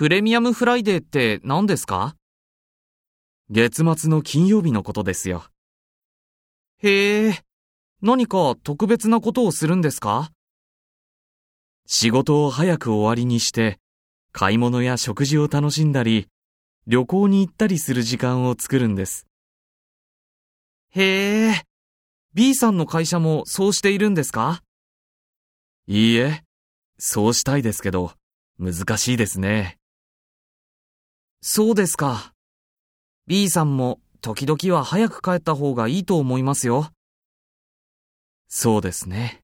プレミアムフライデーって何ですか？月末の金曜日のことですよ。へえ、何か特別なことをするんですか？仕事を早く終わりにして、買い物や食事を楽しんだり、旅行に行ったりする時間を作るんです。へえ、B さんの会社もそうしているんですか？いいえ、そうしたいですけど、難しいですね。そうですか。B さんも時々は早く帰った方がいいと思いますよ。そうですね。